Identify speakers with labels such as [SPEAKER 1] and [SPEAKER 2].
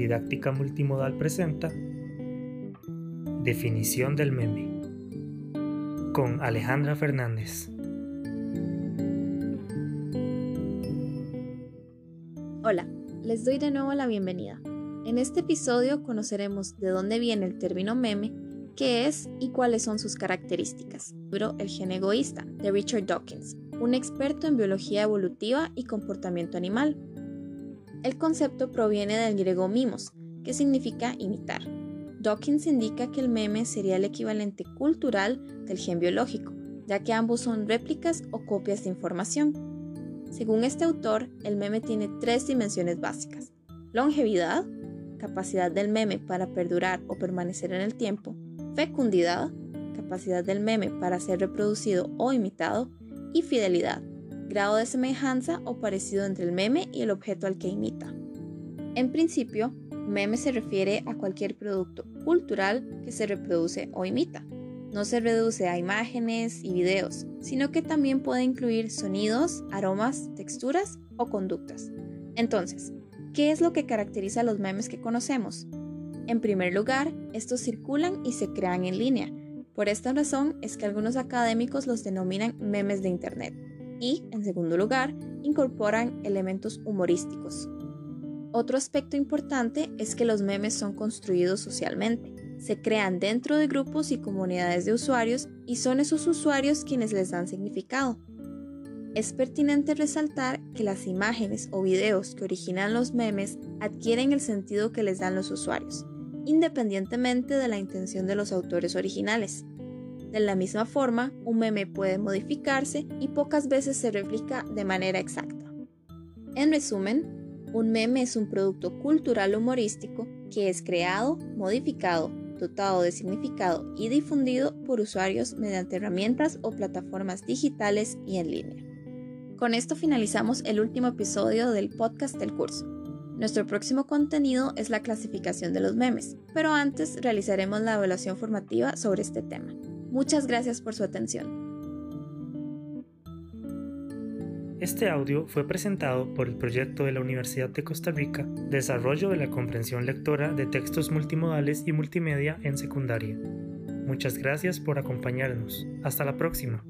[SPEAKER 1] Didáctica Multimodal presenta Definición del meme con Alejandra Fernández.
[SPEAKER 2] Hola, les doy de nuevo la bienvenida. En este episodio conoceremos de dónde viene el término meme, qué es y cuáles son sus características. Libro El gen egoísta de Richard Dawkins, un experto en biología evolutiva y comportamiento animal. El concepto proviene del griego mimos, que significa imitar. Dawkins indica que el meme sería el equivalente cultural del gen biológico, ya que ambos son réplicas o copias de información. Según este autor, el meme tiene tres dimensiones básicas. Longevidad, capacidad del meme para perdurar o permanecer en el tiempo, fecundidad, capacidad del meme para ser reproducido o imitado, y fidelidad, grado de semejanza o parecido entre el meme y el objeto al que imita. En principio, meme se refiere a cualquier producto cultural que se reproduce o imita. No se reduce a imágenes y videos, sino que también puede incluir sonidos, aromas, texturas o conductas. Entonces, ¿qué es lo que caracteriza a los memes que conocemos? En primer lugar, estos circulan y se crean en línea, por esta razón es que algunos académicos los denominan memes de Internet y, en segundo lugar, incorporan elementos humorísticos. Otro aspecto importante es que los memes son construidos socialmente. Se crean dentro de grupos y comunidades de usuarios y son esos usuarios quienes les dan significado. Es pertinente resaltar que las imágenes o videos que originan los memes adquieren el sentido que les dan los usuarios, independientemente de la intención de los autores originales. De la misma forma, un meme puede modificarse y pocas veces se replica de manera exacta. En resumen, un meme es un producto cultural humorístico que es creado, modificado, dotado de significado y difundido por usuarios mediante herramientas o plataformas digitales y en línea. Con esto finalizamos el último episodio del podcast del curso. Nuestro próximo contenido es la clasificación de los memes, pero antes realizaremos la evaluación formativa sobre este tema. Muchas gracias por su atención.
[SPEAKER 1] Este audio fue presentado por el proyecto de la Universidad de Costa Rica, Desarrollo de la comprensión lectora de textos multimodales y multimedia en secundaria. Muchas gracias por acompañarnos. Hasta la próxima.